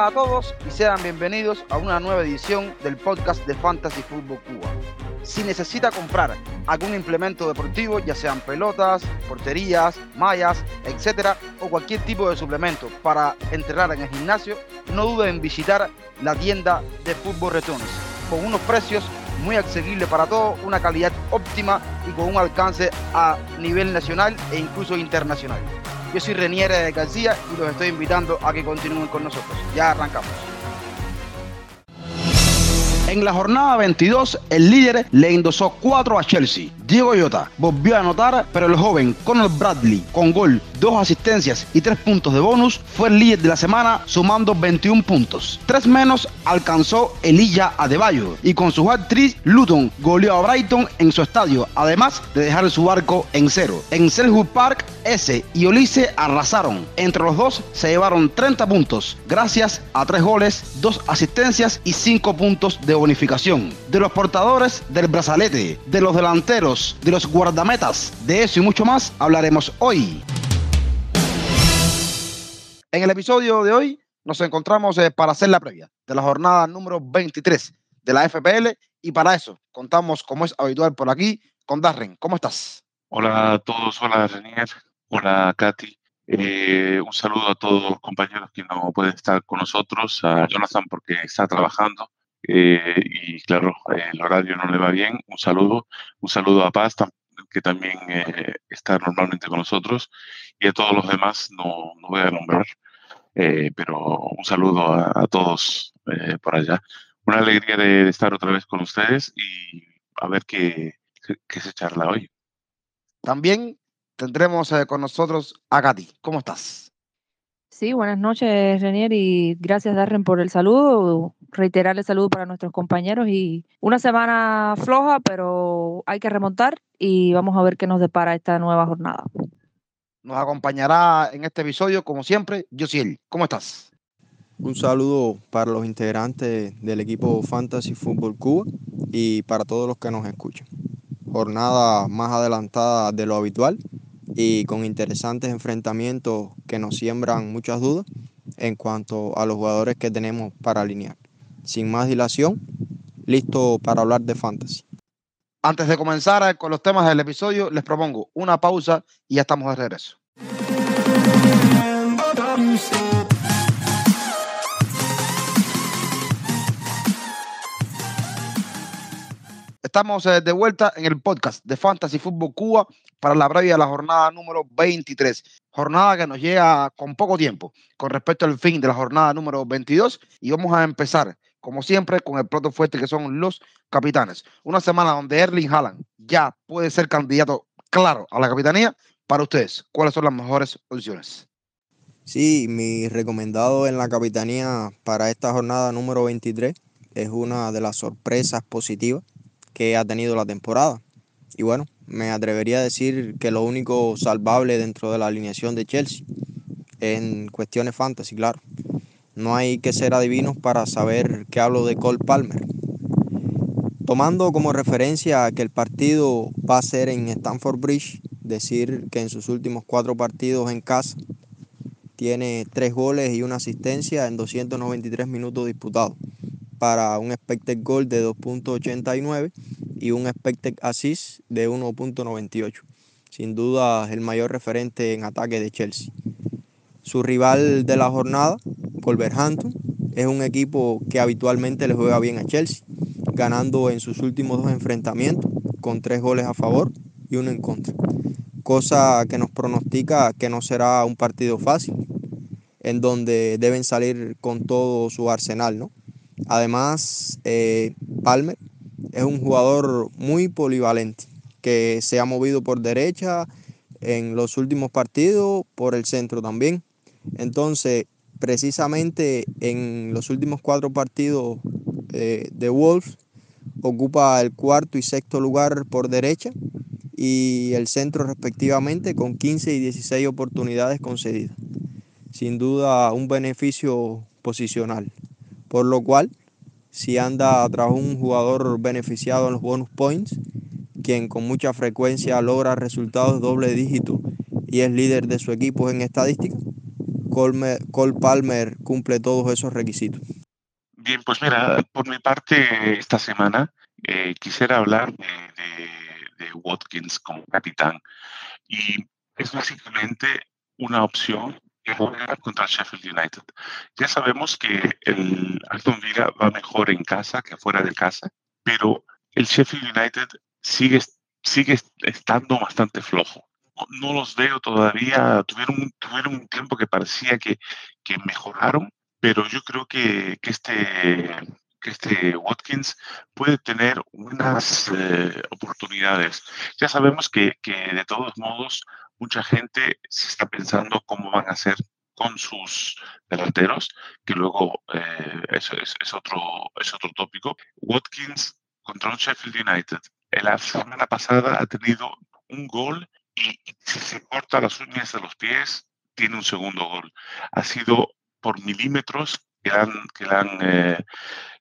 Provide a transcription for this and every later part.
Hola a todos y sean bienvenidos a una nueva edición del podcast de Fantasy Football Cuba. Si necesita comprar algún implemento deportivo, ya sean pelotas, porterías, mallas, etcétera, o cualquier tipo de suplemento para entrenar en el gimnasio, no dude en visitar la tienda de Fútbol Returns con unos precios muy asequibles para todos, una calidad óptima y con un alcance a nivel nacional e incluso internacional. Yo soy Reniere de García y los estoy invitando a que continúen con nosotros. Ya arrancamos. En la jornada 22, el líder le endosó 4 a Chelsea. Diego Jota volvió a anotar, pero el joven Conor Bradley, con gol, dos asistencias y tres puntos de bonus, fue el líder de la semana sumando 21 puntos. Tres menos alcanzó Elilla Adebayo y con su hat-trick, Luton goleó a Brighton en su estadio, además de dejar su barco en cero. En Selhurst Park, S y Olise arrasaron. Entre los dos se llevaron 30 puntos, gracias a tres goles, dos asistencias y cinco puntos de bonificación. De los portadores del brazalete, de los delanteros, de los guardametas, de eso y mucho más hablaremos hoy. En el episodio de hoy nos encontramos eh, para hacer la previa de la jornada número 23 de la FPL y para eso contamos, como es habitual por aquí, con Darren. ¿Cómo estás? Hola a todos, hola Renier, hola Katy. Eh, un saludo a todos los compañeros que no pueden estar con nosotros, a Jonathan porque está trabajando eh, y claro, el horario no le va bien. Un saludo, un saludo a Paz que también eh, está normalmente con nosotros y a todos los demás no, no voy a nombrar, pero un saludo a, todos por allá. Una alegría de, estar otra vez con ustedes y a ver qué, qué se charla hoy. También tendremos eh, con nosotros a Gati. ¿Cómo estás? Sí, buenas noches, Renier, y gracias, Darren, por el saludo. Reiterar el saludo para nuestros compañeros y una semana floja, pero hay que remontar y vamos a ver qué nos depara esta nueva jornada. Nos acompañará en este episodio, como siempre, Josiel. ¿Cómo estás? Un saludo para los integrantes del equipo Fantasy Fútbol Cuba y para todos los que nos escuchan. Jornada más adelantada de lo habitual y con interesantes enfrentamientos que nos siembran muchas dudas en cuanto a los jugadores que tenemos para alinear. Sin más dilación, listo para hablar de fantasy. Antes de comenzar con los temas del episodio, les propongo una pausa y ya estamos de regreso. Estamos eh, de vuelta en el podcast de Fantasy Fútbol Cuba para la previa de la jornada número 23. Jornada que nos llega con poco tiempo con respecto al fin de la jornada número 22 y vamos a empezar, como siempre, con el plato fuerte que son los capitanes. Una semana donde Erling Haaland ya puede ser candidato claro a la capitanía. Para ustedes, ¿cuáles son las mejores opciones? Sí, mi recomendado en la capitanía para esta jornada número 23 es una de las sorpresas positivas que ha tenido la temporada. Y bueno, me atrevería a decir que lo único salvable dentro de la alineación de Chelsea, en cuestiones fantasy, claro. No hay que ser adivinos para saber que hablo de Cole Palmer. Tomando como referencia que el partido va a ser en Stamford Bridge, decir que en sus últimos cuatro partidos en casa tiene tres goles y una asistencia en 293 minutos disputados para un expected goal de 2.89 y un expected assist de 1.98. Sin duda el mayor referente en ataque de Chelsea. Su rival de la jornada, Wolverhampton, es un equipo que habitualmente le juega bien a Chelsea, ganando en sus últimos dos enfrentamientos con tres goles a favor y uno en contra. Cosa que nos pronostica que no será un partido fácil, en donde deben salir con todo su arsenal, ¿no? Además, eh, Palmer es un jugador muy polivalente que se ha movido por derecha en los últimos partidos, por el centro también. Entonces, precisamente en los últimos cuatro partidos eh, de Wolves, ocupa el cuarto y sexto lugar por derecha y el centro respectivamente con 15 y 16 oportunidades concedidas. Sin duda un beneficio posicional por lo cual si anda tras un jugador beneficiado en los bonus points, quien con mucha frecuencia logra resultados doble dígito y es líder de su equipo en estadística, Cole, Palmer cumple todos esos requisitos. Bien, pues mira, por mi parte, esta semana eh, quisiera hablar de, Watkins como capitán. Y es básicamente una opción que juega contra el Sheffield United. Ya sabemos que el Aston Villa va mejor en casa que fuera de casa, pero el Sheffield United sigue, sigue estando bastante flojo. No, los veo todavía, tuvieron, tuvieron un tiempo que parecía que, que mejoraron, pero yo creo que, que este, que este Watkins puede tener unas eh, oportunidades. Ya sabemos que, que, de todos modos mucha gente se está pensando cómo van a hacer con sus delanteros, que luego eh, eso es, otro, es otro tópico. Watkins contra un Sheffield United. La semana pasada ha tenido un gol y si se corta las uñas de los pies, tiene un segundo gol. Ha sido por milímetros que, han, que, han, eh,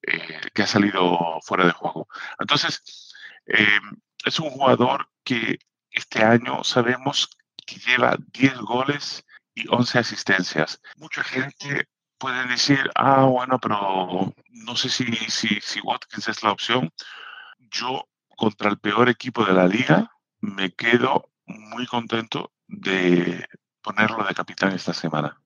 eh, que ha salido fuera de juego. Entonces, es un jugador que este año sabemos que lleva 10 goles y 11 asistencias. Mucha gente puede decir, ah, bueno, pero no sé si, si, si Watkins es la opción. Yo, contra el peor equipo de la liga, me quedo muy contento de ponerlo de capitán esta semana.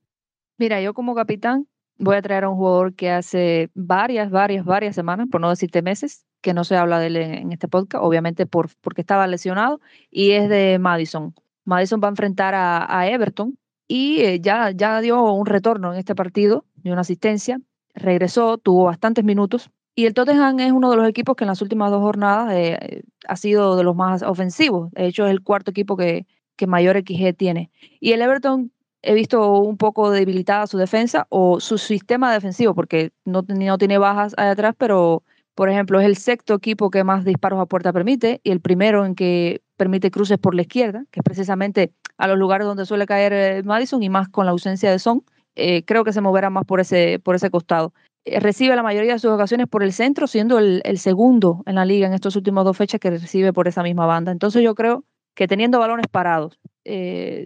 Mira, yo como capitán voy a traer a un jugador que hace varias, varias, varias semanas, por no decirte meses, que no se habla de él en, este podcast, obviamente por, porque estaba lesionado, y es de Madison. Madison va a enfrentar a, Everton y eh, ya, ya dio un retorno en este partido, de una asistencia, regresó, tuvo bastantes minutos, y el Tottenham es uno de los equipos que en las últimas dos jornadas eh, ha sido de los más ofensivos. De hecho, es el cuarto equipo que, que mayor XG tiene. Y el Everton he visto un poco debilitada su defensa o su sistema defensivo, porque no, no tiene bajas ahí atrás, pero por ejemplo es el sexto equipo que más disparos a puerta permite y el primero en que permite cruces por la izquierda, que es precisamente a los lugares donde suele caer eh, Madison y más con la ausencia de Son. Eh, creo que se moverá más por ese, por ese costado. Eh, recibe la mayoría de sus ocasiones por el centro, siendo el, el segundo en la liga en estos últimos dos fechas que recibe por esa misma banda. Entonces yo creo que teniendo balones parados,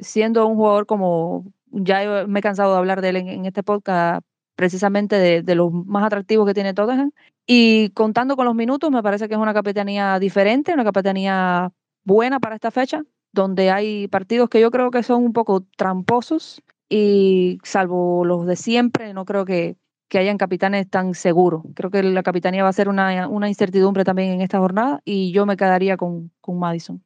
siendo un jugador como, ya me he cansado de hablar de él en, este podcast, precisamente de, de, los más atractivos que tiene Tottenham, y contando con los minutos, me parece que es una capitanía diferente, una capitanía buena para esta fecha, donde hay partidos que yo creo que son un poco tramposos y salvo los de siempre, no creo que, que hayan capitanes tan seguros. Creo que la capitanía va a ser una, una incertidumbre también en esta jornada y yo me quedaría con, con Madison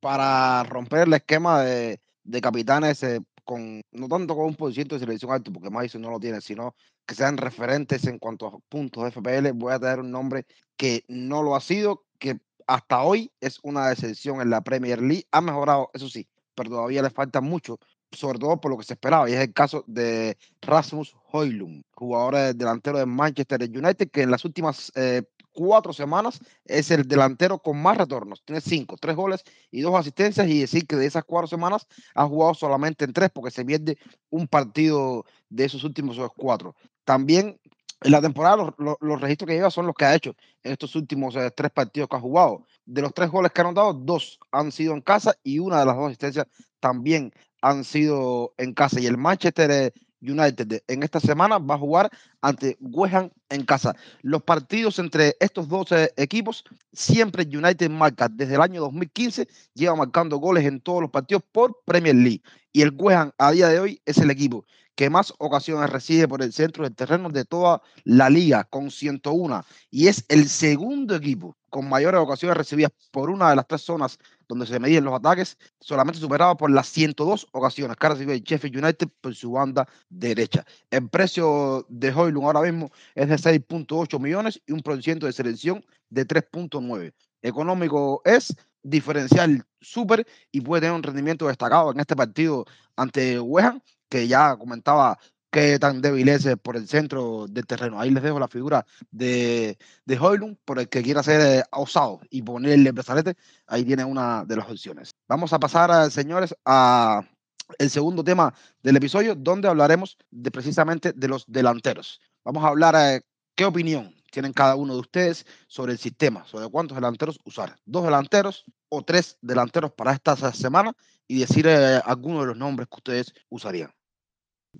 para romper el esquema de, de capitanes eh, con no tanto con un por ciento de selección alto, porque Madison no lo tiene, sino que sean referentes en cuanto a puntos de FPL. Voy a tener un nombre que no lo ha sido, que hasta hoy es una decepción en la Premier League. Ha mejorado, eso sí, pero todavía le falta mucho, sobre todo por lo que se esperaba, y es el caso de Rasmus Hoylund, jugador delantero de Manchester United, que en las últimas eh, cuatro semanas es el delantero con más retornos. Tiene cinco, tres goles y dos asistencias. Y decir que de esas cuatro semanas ha jugado solamente en tres porque se pierde un partido de esos últimos cuatro. También en la temporada los, registros que lleva son los que ha hecho en estos últimos eh, tres partidos que ha jugado. De los tres goles que ha anotado, dos han sido en casa y una de las dos asistencias también han sido en casa. Y el Manchester eh, United en esta semana va a jugar ante West en casa. Los partidos entre estos dos equipos, siempre United marca desde el año 2015, lleva marcando goles en todos los partidos por Premier League. Y el West a día de hoy es el equipo que más ocasiones recibe por el centro del terreno de toda la liga, con 101. Y es el segundo equipo con mayores ocasiones recibidas por una de las tres zonas donde se medían los ataques, solamente superado por las 102 ocasiones que recibe el Sheffield United por su banda derecha. El precio de Hoylund ahora mismo es de 6.8 millones y un porcentaje de selección de 3.9. Económico es diferencial súper y puede tener un rendimiento destacado en este partido ante West que ya comentaba qué tan débil es eh, por el centro del terreno. Ahí les dejo la figura de, de Hoylund, por el que quiera ser eh, osado y ponerle brazalete, ahí tiene una de las opciones. Vamos a pasar, eh, señores, a el segundo tema del episodio, donde hablaremos de precisamente de los delanteros. Vamos a hablar qué opinión tienen cada uno de ustedes sobre el sistema, sobre cuántos delanteros usar. Dos delanteros o tres delanteros para esta semana y decir algunos de los nombres que ustedes usarían.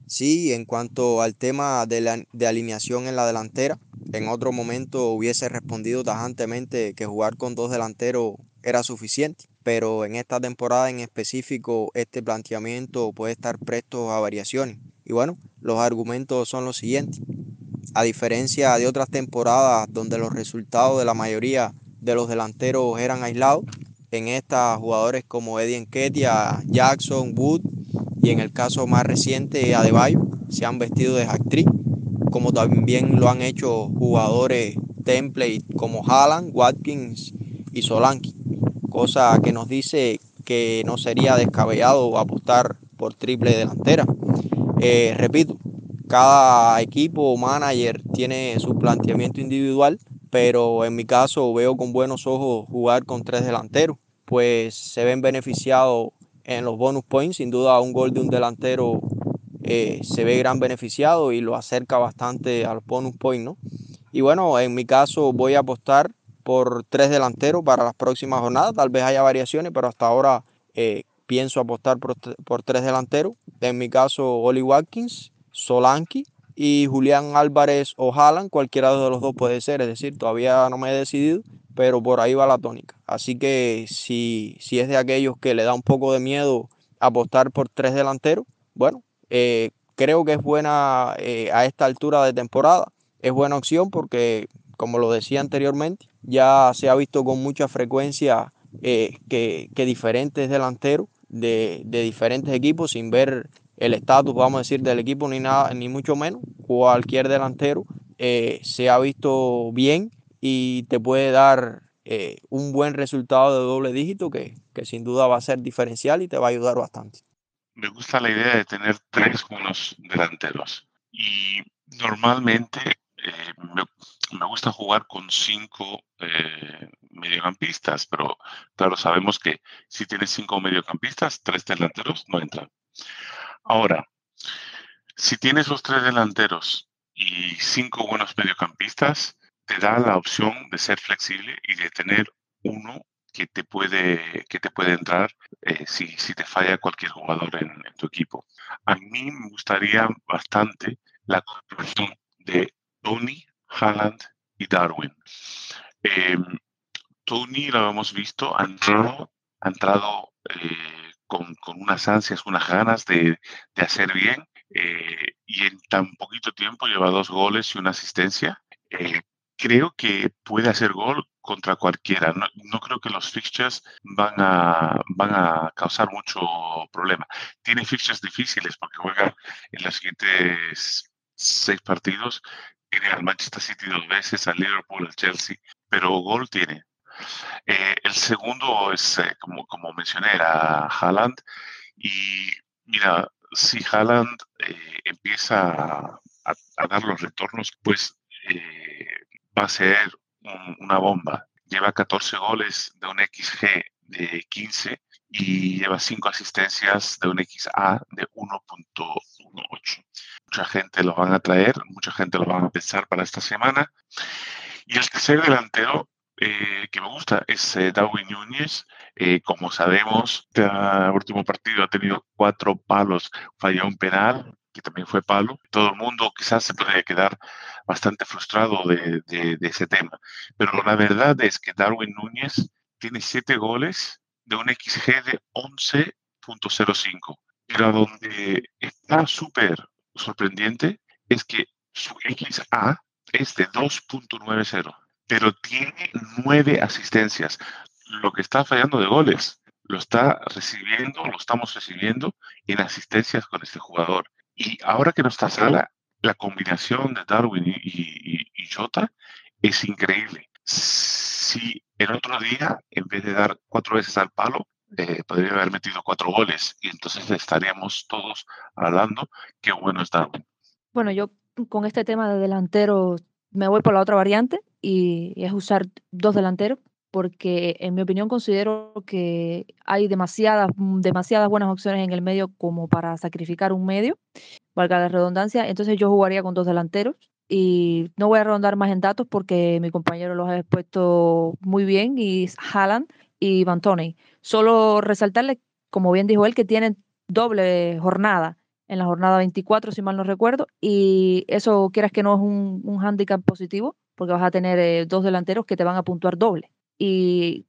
Sí, en cuanto al tema de, la, de alineación en la delantera, en otro momento hubiese respondido tajantemente que jugar con dos delanteros era suficiente, pero en esta temporada en específico este planteamiento puede estar presto a variaciones. Y bueno, los argumentos son los siguientes. A diferencia de otras temporadas donde los resultados de la mayoría de los delanteros eran aislados, en estas jugadores como Eddie Enketia, Jackson, Wood y en el caso más reciente Adebayo se han vestido de actriz, como también lo han hecho jugadores template como Haaland, Watkins y Solanke, cosa que nos dice que no sería descabellado apostar por triple delantera. Eh, repito, cada equipo o manager tiene su planteamiento individual, pero en mi caso veo con buenos ojos jugar con tres delanteros, pues se ven beneficiados en los bonus points, sin duda un gol de un delantero eh, se ve gran beneficiado y lo acerca bastante al bonus point, ¿no? Y bueno, en mi caso voy a apostar por tres delanteros para las próximas jornadas, tal vez haya variaciones, pero hasta ahora eh, pienso apostar por, por, tres delanteros. En mi caso, Oli Watkins, Solanki y Julián Álvarez o Haaland, cualquiera de los dos puede ser, es decir, todavía no me he decidido, pero por ahí va la tónica. Así que si, si es de aquellos que le da un poco de miedo apostar por tres delanteros, bueno, eh, creo que es buena eh, a esta altura de temporada, es buena opción porque, como lo decía anteriormente, ya se ha visto con mucha frecuencia eh, que, que, diferentes delanteros de, de, diferentes equipos, sin ver el estatus, vamos a decir, del equipo ni nada, ni mucho menos, cualquier delantero se ha visto bien y te puede dar eh, un buen resultado de doble dígito que, que, sin duda va a ser diferencial y te va a ayudar bastante. Me gusta la idea de tener tres buenos delanteros y normalmente eh, me, gusta jugar con cinco eh, mediocampistas, pero claro, sabemos que si tienes cinco mediocampistas, tres delanteros no entran. Ahora, si tienes los tres delanteros y cinco buenos mediocampistas, te da la opción de ser flexible y de tener uno que te puede, que te puede entrar eh, si, si, te falla cualquier jugador en, tu equipo. A mí me gustaría bastante la combinación de Tony, Haaland y Darwin. Eh, Tony, lo hemos visto, ha entrado, ha entrado eh, con, unas ansias, unas ganas de, hacer bien eh, y en tan poquito tiempo lleva dos goles y una asistencia creo que puede hacer gol contra cualquiera. No, no, creo que los fixtures van a, van a causar mucho problema. Tiene fixtures difíciles porque juega en los siguientes seis partidos. Tiene al Manchester City dos veces, al Liverpool, al Chelsea, pero gol tiene. Eh, el segundo es, eh, como, como mencioné, era Haaland. Y mira, si Haaland eh, empieza a, dar los retornos, pues va a ser un, una bomba. Lleva 14 goles de un XG de 15 y lleva 5 asistencias de un XA de 1.18. Mucha gente lo van a traer, mucha gente lo van a pensar para esta semana. Y el tercer delantero eh, que me gusta es eh, Darwin Núñez. Eh, como sabemos, este último partido ha tenido cuatro palos, falló un penal, que también fue palo. Todo el mundo quizás se puede quedar bastante frustrado de, de, ese tema. Pero la verdad es que Darwin Núñez tiene siete goles de un XG de 11.05. Pero donde está súper sorprendente es que su XA es de 2.90, pero tiene nueve asistencias. Lo que está fallando de goles lo está recibiendo, lo estamos recibiendo en asistencias con este jugador. Y ahora que no está Sala, la combinación de Darwin y, y, y Jota es increíble. Si el otro día, en vez de dar cuatro veces al palo, eh, podría haber metido cuatro goles y entonces estaríamos todos hablando qué bueno es Darwin. Bueno, yo con este tema de delantero me voy por la otra variante y es usar dos delanteros porque en mi opinión considero que hay demasiadas, mm, demasiadas buenas opciones en el medio como para sacrificar un medio, valga la redundancia. Entonces yo jugaría con dos delanteros y no voy a redondar más en datos porque mi compañero los ha expuesto muy bien y Haaland y Van Solo resaltarle, como bien dijo él, que tienen doble jornada. en la jornada 24, si mal no recuerdo, y eso quieras que no es un, un hándicap positivo, porque vas a tener eh, dos delanteros que te van a puntuar doble. Y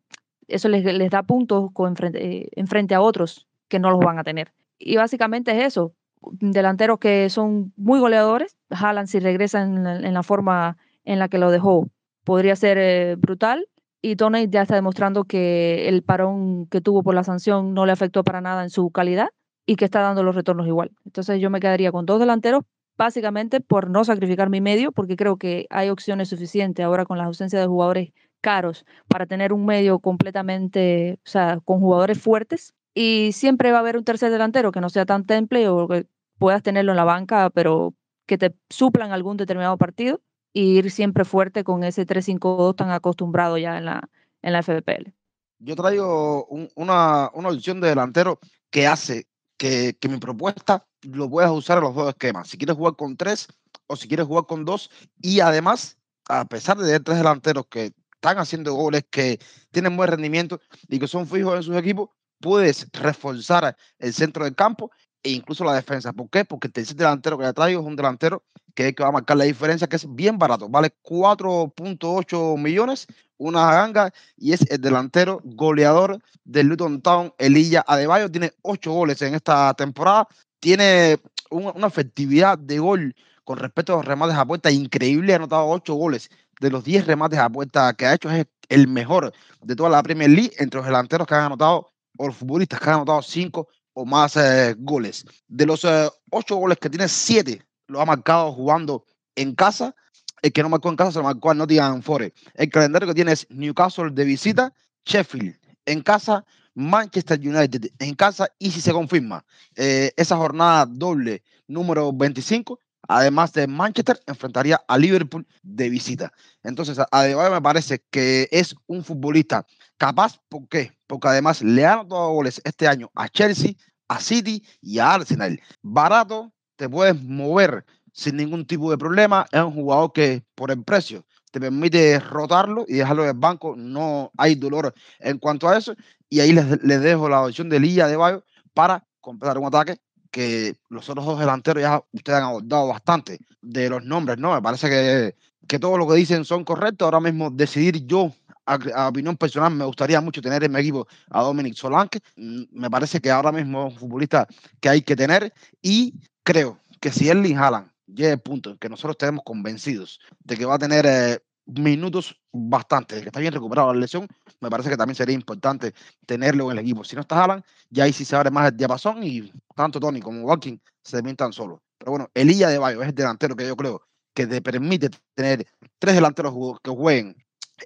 eso les, les da puntos eh, en frente a otros que no los van a tener. Y básicamente es eso, delanteros que son muy goleadores, Haaland si regresa en, en la forma en la que lo dejó, podría ser eh, brutal. Y Tony ya está demostrando que el parón que tuvo por la sanción no le afectó para nada en su calidad y que está dando los retornos igual. Entonces yo me quedaría con dos delanteros, básicamente por no sacrificar mi medio, porque creo que hay opciones suficientes ahora con la ausencia de jugadores caros para tener un medio completamente, o sea, con jugadores fuertes. Y siempre va a haber un tercer delantero que no sea tan temple o que puedas tenerlo en la banca, pero que te suplan algún determinado partido y ir siempre fuerte con ese 3-5-2 tan acostumbrado ya en la, en la FBPL. Yo traigo un, una, una opción de delantero que hace que, mi propuesta lo puedas usar en los dos esquemas. Si quieres jugar con tres o si quieres jugar con dos. Y además, a pesar de tener tres delanteros que están haciendo goles, que tienen buen rendimiento y que son fijos en sus equipos, puedes reforzar el centro del campo e incluso la defensa. ¿Por qué? Porque el delantero que le traigo es un delantero que es que va a marcar la diferencia, que es bien barato, vale 4.8 millones, una ganga, y es el delantero goleador del Luton Town, Elilla Adebayo, tiene 8 goles en esta temporada, tiene una, una efectividad de gol con respecto a los remates a puerta increíble, ha anotado 8 goles de los 10 remates a puerta que ha hecho, es el mejor de toda la Premier League entre los delanteros que han anotado, o los futbolistas que han anotado 5 o más eh, goles. De los eh, 8 goles que tiene, 7 lo ha marcado jugando en casa. El que no marcó en casa se lo marcó a Nottingham Forest. El calendario que tiene es Newcastle de visita, Sheffield en casa, Manchester United en casa y si se confirma eh, esa jornada doble número 25, además de Manchester, enfrentaría a Liverpool de visita. Entonces, además me parece que es un futbolista capaz, ¿por qué? Porque además le han dado goles este año a Chelsea, a City y a Arsenal. Barato, te puedes mover sin ningún tipo de problema. Es un jugador que por el precio te permite rotarlo y dejarlo en el banco. No hay dolor en cuanto a eso. Y ahí les, les dejo la opción de Lilla de Bayo para completar un ataque que los otros dos delanteros ya ustedes han abordado bastante de los nombres, ¿no? Me parece que, que todo lo que dicen son correctos. Ahora mismo decidir yo, a, a, opinión personal, me gustaría mucho tener en mi equipo a Dominic Solanke. Me parece que ahora mismo es un futbolista que hay que tener y creo que si Erling Haaland llega al punto en que nosotros estemos convencidos de que va a tener eh, minutos bastante, de que está bien recuperado la lesión, me parece que también sería importante tenerlo en el equipo. Si no está Haaland, ya ahí sí se abre más el diapasón y tanto Tony como Walking se pintan solos. Pero bueno, Elía de Bayo es el delantero que yo creo que te permite tener tres delanteros que jueguen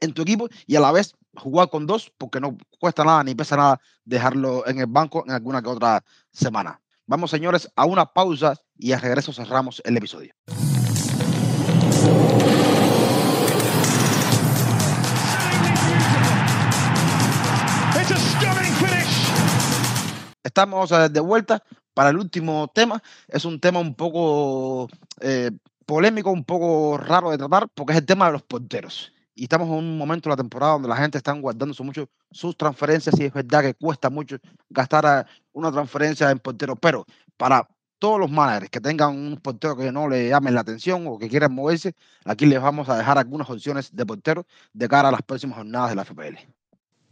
en tu equipo y a la vez jugar con dos porque no cuesta nada ni pesa nada dejarlo en el banco en alguna que otra semana. Vamos, señores, a una pausa y a regreso cerramos el episodio. Estamos de vuelta para el último tema. Es un tema un poco eh, polémico, un poco raro de tratar, porque es el tema de los porteros. Y estamos en un momento de la temporada donde la gente está guardando mucho sus transferencias y es verdad que cuesta mucho gastar una transferencia en portero, pero para todos los managers que tengan un portero que no le llamen la atención o que quieran moverse, aquí les vamos a dejar algunas opciones de portero de cara a las próximas jornadas de la FPL.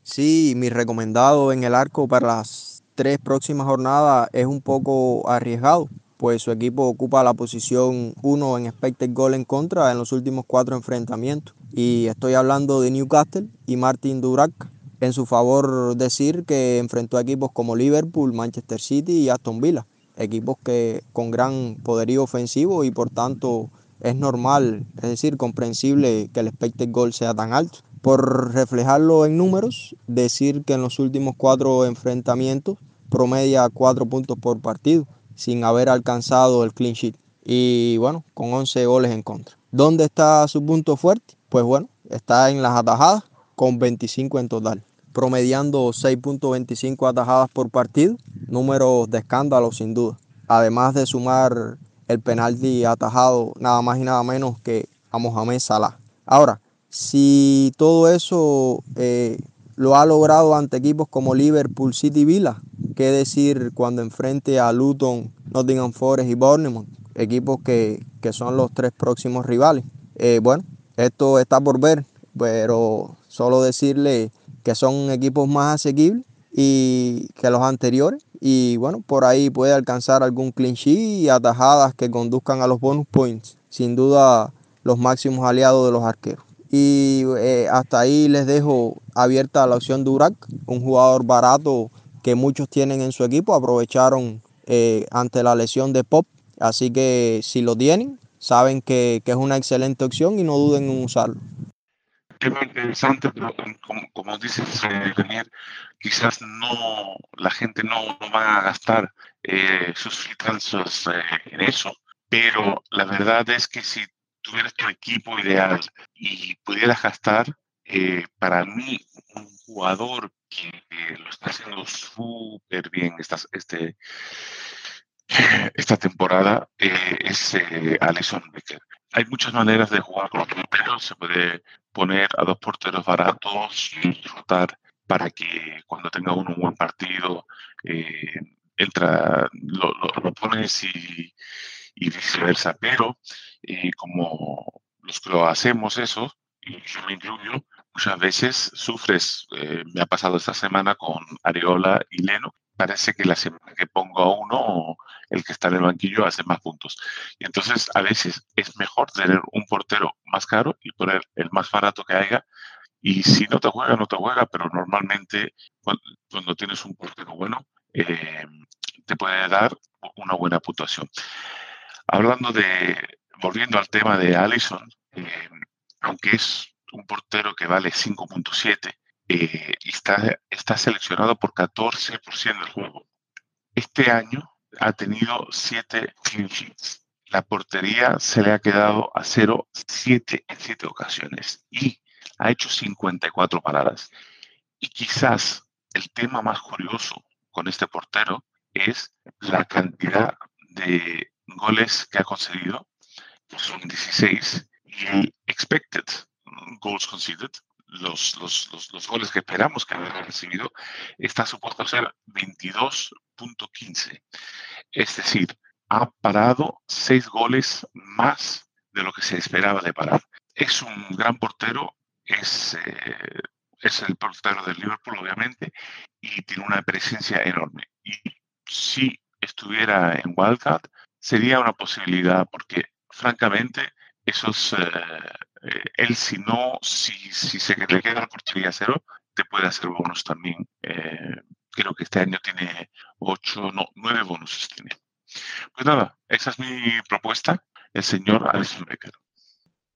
Sí, mi recomendado en el arco para las tres próximas jornadas es un poco arriesgado, pues su equipo ocupa la posición 1 en expected goal en contra en los últimos cuatro enfrentamientos. Y estoy hablando de Newcastle y Martin Durac. En su favor decir que enfrentó a equipos como Liverpool, Manchester City y Aston Villa, equipos que con gran poderío ofensivo y por tanto es normal, es decir, comprensible que el expected goal sea tan alto. Por reflejarlo en números, decir que en los últimos cuatro enfrentamientos promedia cuatro puntos por partido, sin haber alcanzado el clean sheet. Y bueno, con 11 goles en contra. ¿Dónde está su punto fuerte? Pues bueno, está en las atajadas con 25 en total, promediando 6.25 atajadas por partido, números de escándalo sin duda. Además de sumar el penalti atajado nada más y nada menos que a Mohamed Salah. Ahora, si todo eso eh, lo ha logrado ante equipos como Liverpool, City Villa, qué decir cuando enfrente a Luton, Nottingham Forest y Bournemouth, equipos que, que son los tres próximos rivales. Eh, bueno, esto está por ver, pero solo decirle que son equipos más asequibles y que los anteriores y bueno, por ahí puede alcanzar algún sheet y atajadas que conduzcan a los bonus points. Sin duda los máximos aliados de los arqueros. Y eh, hasta ahí les dejo abierta la opción de un jugador barato que muchos tienen en su equipo, aprovecharon eh, ante la lesión de Pop, así que si lo tienen, saben que, que es una excelente opción y no duden en usarlo. Muy interesante, pero como, como dices, Daniel, quizás no, la gente no, no va a gastar eh, sus free eh, en eso, pero la verdad es que si tuvieras tu equipo ideal y pudieras gastar, eh, para mí, un jugador que, lo está haciendo súper bien esta, este, esta temporada es Alison Becker hay muchas maneras de jugar con los porteros. Se puede poner a dos porteros baratos y disfrutar para que cuando tenga uno un buen partido, eh, entra, lo, pones y, viceversa. Pero eh, como los que lo hacemos eso, y yo me incluyo, muchas veces sufres. Eh, me ha pasado esta semana con Areola y Leno, parece que la semana que pongo a uno, el que está en el banquillo hace más puntos. Y entonces a veces es mejor tener un portero más caro y poner el más barato que haya. Y si no te juega, no te juega, pero normalmente cuando, tienes un portero bueno, eh, te puede dar una buena puntuación. Hablando de, volviendo al tema de Allison, eh, aunque es un portero que vale 5.7, eh, está, está seleccionado por 14% del juego. Este año ha tenido 7 clean sheets. La portería se le ha quedado a 0 7 en 7 ocasiones y ha hecho 54 paradas. Y quizás el tema más curioso con este portero es la cantidad de goles que ha conseguido, son 16, y el expected goals conceded, los, los, los, goles que esperamos que haya recibido, está supuesto a ser 22.15. Es decir, ha parado seis goles más de lo que se esperaba de parar. Es un gran portero, es, eh, es el portero del Liverpool, obviamente, y tiene una presencia enorme. Y si estuviera en Wildcat, sería una posibilidad, porque francamente, esos eh, eh, él si no, si, si se le queda la portería cero, te puede hacer bonus también. Eh, creo que este año tiene ocho, no, nueve bonuses tiene. Pues nada, esa es mi propuesta, el señor Alison Becker.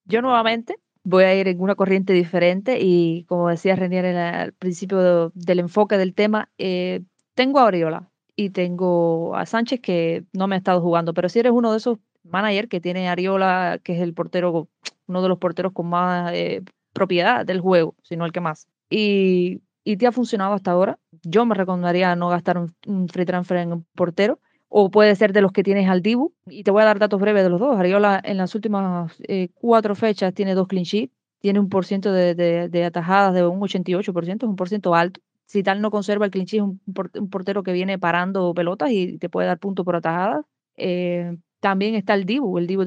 Yo nuevamente voy a ir en una corriente diferente y como decía Renier al principio del enfoque del tema, eh, tengo a Oriola y tengo a Sánchez que no me ha estado jugando, pero si eres uno de esos manager que tiene Ariola, que es el portero, uno de los porteros con más eh, propiedad del juego, sino el que más. Y, y, te ha funcionado hasta ahora. Yo me recomendaría no gastar un, free transfer en un portero, o puede ser de los que tienes al Dibu. Y te voy a dar datos breves de los dos. Ariola en las últimas eh, cuatro fechas tiene dos clean tiene un por ciento de, de, atajadas de un 88%, es un por ciento alto. Si tal no conserva el clean sheet, es un, portero que viene parando pelotas y te puede dar puntos por atajadas. Eh, también está el Dibu. El Dibu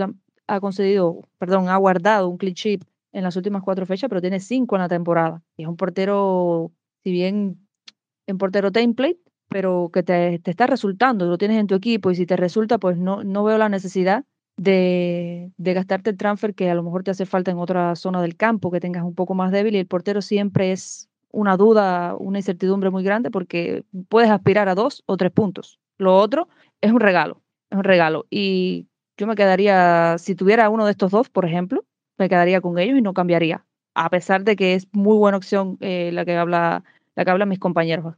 ha concedido, perdón, ha guardado un clean sheet en las últimas cuatro fechas, pero tiene cinco en la temporada. es un portero, si bien en portero template, pero que te, está resultando, lo tienes en tu equipo y si te resulta, pues no, no veo la necesidad de, de, gastarte el transfer que a lo mejor te hace falta en otra zona del campo, que tengas un poco más débil y el portero siempre es una duda, una incertidumbre muy grande porque puedes aspirar a dos o tres puntos. Lo otro es un regalo es un regalo. Y yo me quedaría, si tuviera uno de estos dos, por ejemplo, me quedaría con ellos y no cambiaría, a pesar de que es muy buena opción eh, la que habla la que hablan mis compañeros.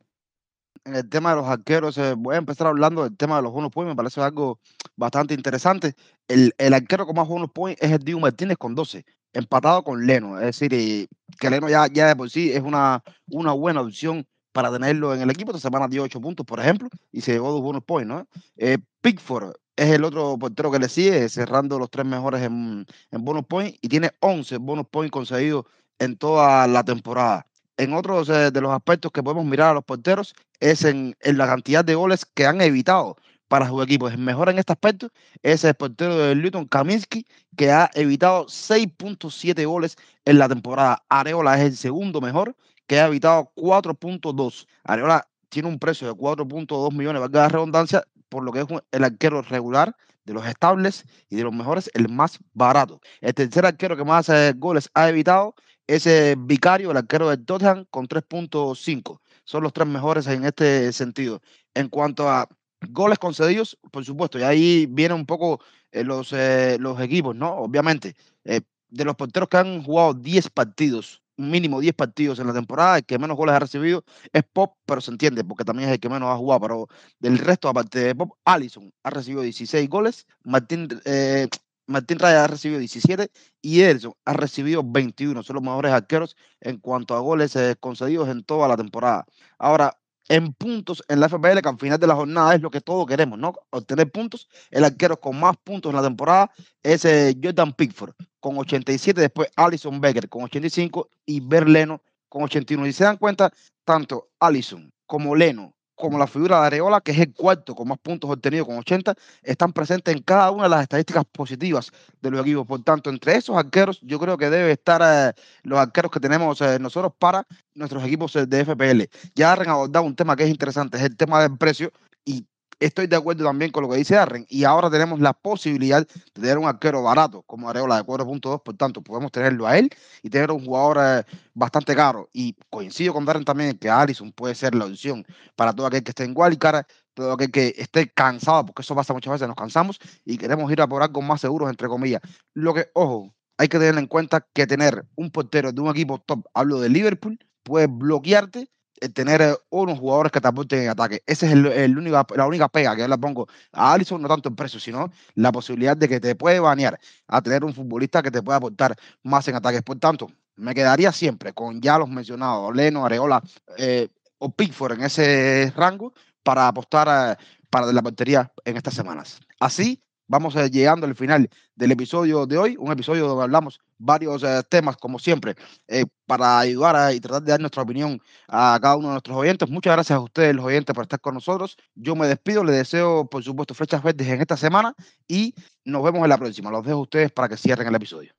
En el tema de los arqueros, eh, voy a empezar hablando del tema de los bonus points, me parece algo bastante interesante. El, el arquero con más bonus points es el Diego Martínez con 12, empatado con Leno. Es decir, que Leno ya, ya de por sí es una, una buena opción para tenerlo en el equipo. Esta semana dio 8 puntos, por ejemplo, y se llevó dos bonus points, ¿no? Eh, Pickford es el otro portero que le sigue, cerrando los tres mejores en, en bonus points y tiene 11 bonus points conseguidos en toda la temporada. En otros eh, de los aspectos que podemos mirar a los porteros es en, en, la cantidad de goles que han evitado para su equipo. El mejor en este aspecto es el portero de Luton Kaminsky, que ha evitado 6.7 goles en la temporada. Areola es el segundo mejor, que ha evitado 4.2. Areola tiene un precio de 4.2 millones, valga la redundancia, por lo que es el arquero regular de los estables y de los mejores, el más barato. El tercer arquero que más eh, goles ha evitado es el Vicario, el arquero de Tottenham, con 3.5. Son los tres mejores en este sentido. En cuanto a goles concedidos, por supuesto, y ahí vienen un poco eh, los, eh, los equipos, ¿no? Obviamente, de los porteros que han jugado 10 partidos mínimo 10 partidos en la temporada, el que menos goles ha recibido es Pop, pero se entiende porque también es el que menos ha jugado, pero del resto, aparte de Pop, Allison ha recibido 16 goles, Martín, eh, Raya ha recibido 17 y Ederson ha recibido 21, son los mejores arqueros en cuanto a goles eh, concedidos en toda la temporada. Ahora, en puntos en la FPL, que al final de la jornada es lo que todos queremos, ¿no? Obtener puntos. El arquero con más puntos en la temporada es eh, Jordan Pickford, con 87, después Alison Becker con 85 y Berleno con 81. Y se dan cuenta, tanto Alison como Leno como la figura de Areola, que es el cuarto con más puntos obtenidos con 80, están presentes en cada una de las estadísticas positivas de los equipos. Por tanto, entre esos arqueros, yo creo que debe estar eh, los arqueros que tenemos eh, nosotros para nuestros equipos eh, de FPL. Ya han abordado un tema que es interesante, es el tema del precio. Y estoy de acuerdo también con lo que dice Arren. Y ahora tenemos la posibilidad de tener un arquero barato como Areola de 4.2, por tanto, podemos tenerlo a él y tener un jugador eh, bastante caro. Y coincido con Darren también que Allison puede ser la opción para todo aquel que esté en Wildcard, todo aquel que esté cansado, porque eso pasa muchas veces, nos cansamos y queremos ir a por algo más seguros, entre comillas. Lo que, ojo, hay que tener en cuenta que tener un portero de un equipo top, hablo de Liverpool, puede bloquearte tener eh, unos jugadores que te aporten en ataque. Esa es el, única, la única pega que yo le pongo a Allison, no tanto el precio, sino la posibilidad de que te puede banear a tener un futbolista que te pueda aportar más en ataques. Por tanto, me quedaría siempre con ya los mencionados, Leno, Areola eh, o Pickford en ese rango para apostar eh, para la portería en estas semanas. Así vamos llegando al final del episodio de hoy, un episodio donde hablamos varios eh, temas, como siempre, eh, para ayudar y tratar de dar nuestra opinión a cada uno de nuestros oyentes. Muchas gracias a ustedes, los oyentes, por estar con nosotros. Yo me despido, les deseo, por supuesto, flechas verdes en esta semana y nos vemos en la próxima. Los dejo a ustedes para que cierren el episodio.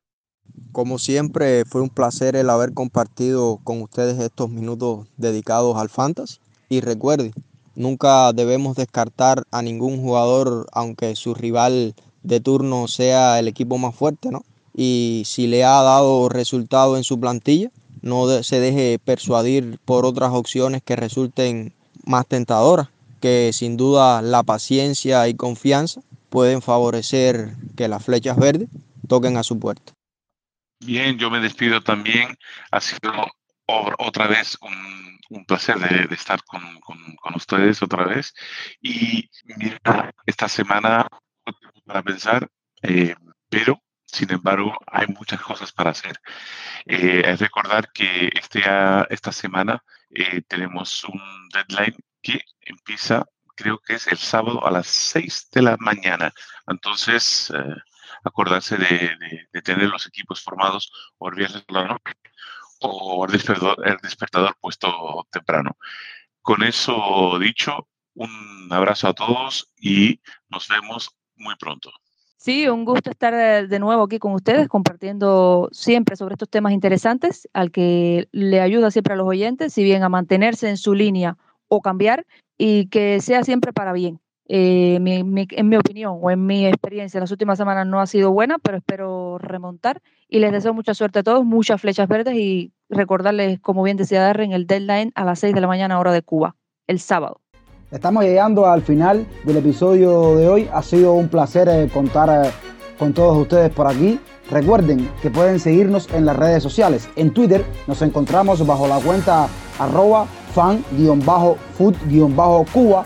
Como siempre, fue un placer el haber compartido con ustedes estos minutos dedicados al Fantasy. Y recuerden, nunca debemos descartar a ningún jugador, aunque su rival de turno sea el equipo más fuerte, ¿no? y si le ha dado resultado en su plantilla, no se deje persuadir por otras opciones que resulten más tentadoras, que sin duda la paciencia y confianza pueden favorecer que las flechas verdes toquen a su puerta. Bien, yo me despido también. Ha sido otra vez un, placer de, estar con, ustedes otra vez. Y mira, esta semana para pensar, eh, pero sin embargo, hay muchas cosas para hacer. Eh, es recordar que este, esta semana eh, tenemos un deadline que empieza, creo que es el sábado a las 6 de la mañana. Entonces, eh, acordarse de, tener los equipos formados o el viernes por la noche o el despertador, puesto temprano. Con eso dicho, un abrazo a todos y nos vemos muy pronto. Sí, un gusto estar eh, de nuevo aquí con ustedes, compartiendo siempre sobre estos temas interesantes, al que le ayuda siempre a los oyentes, si bien a mantenerse en su línea o cambiar, y que sea siempre para bien. Eh, en mi opinión o en mi experiencia, en las últimas semanas no ha sido buena, pero espero remontar y les deseo mucha suerte a todos, muchas flechas verdes y recordarles, como bien decía Darren, el deadline a las 6 de la mañana hora de Cuba, el sábado. Estamos llegando al final del episodio de hoy. Ha sido un placer eh, contar eh, con todos ustedes por aquí. Recuerden que pueden seguirnos en las redes sociales. En Twitter nos encontramos bajo la cuenta arroba fan-food-cuba.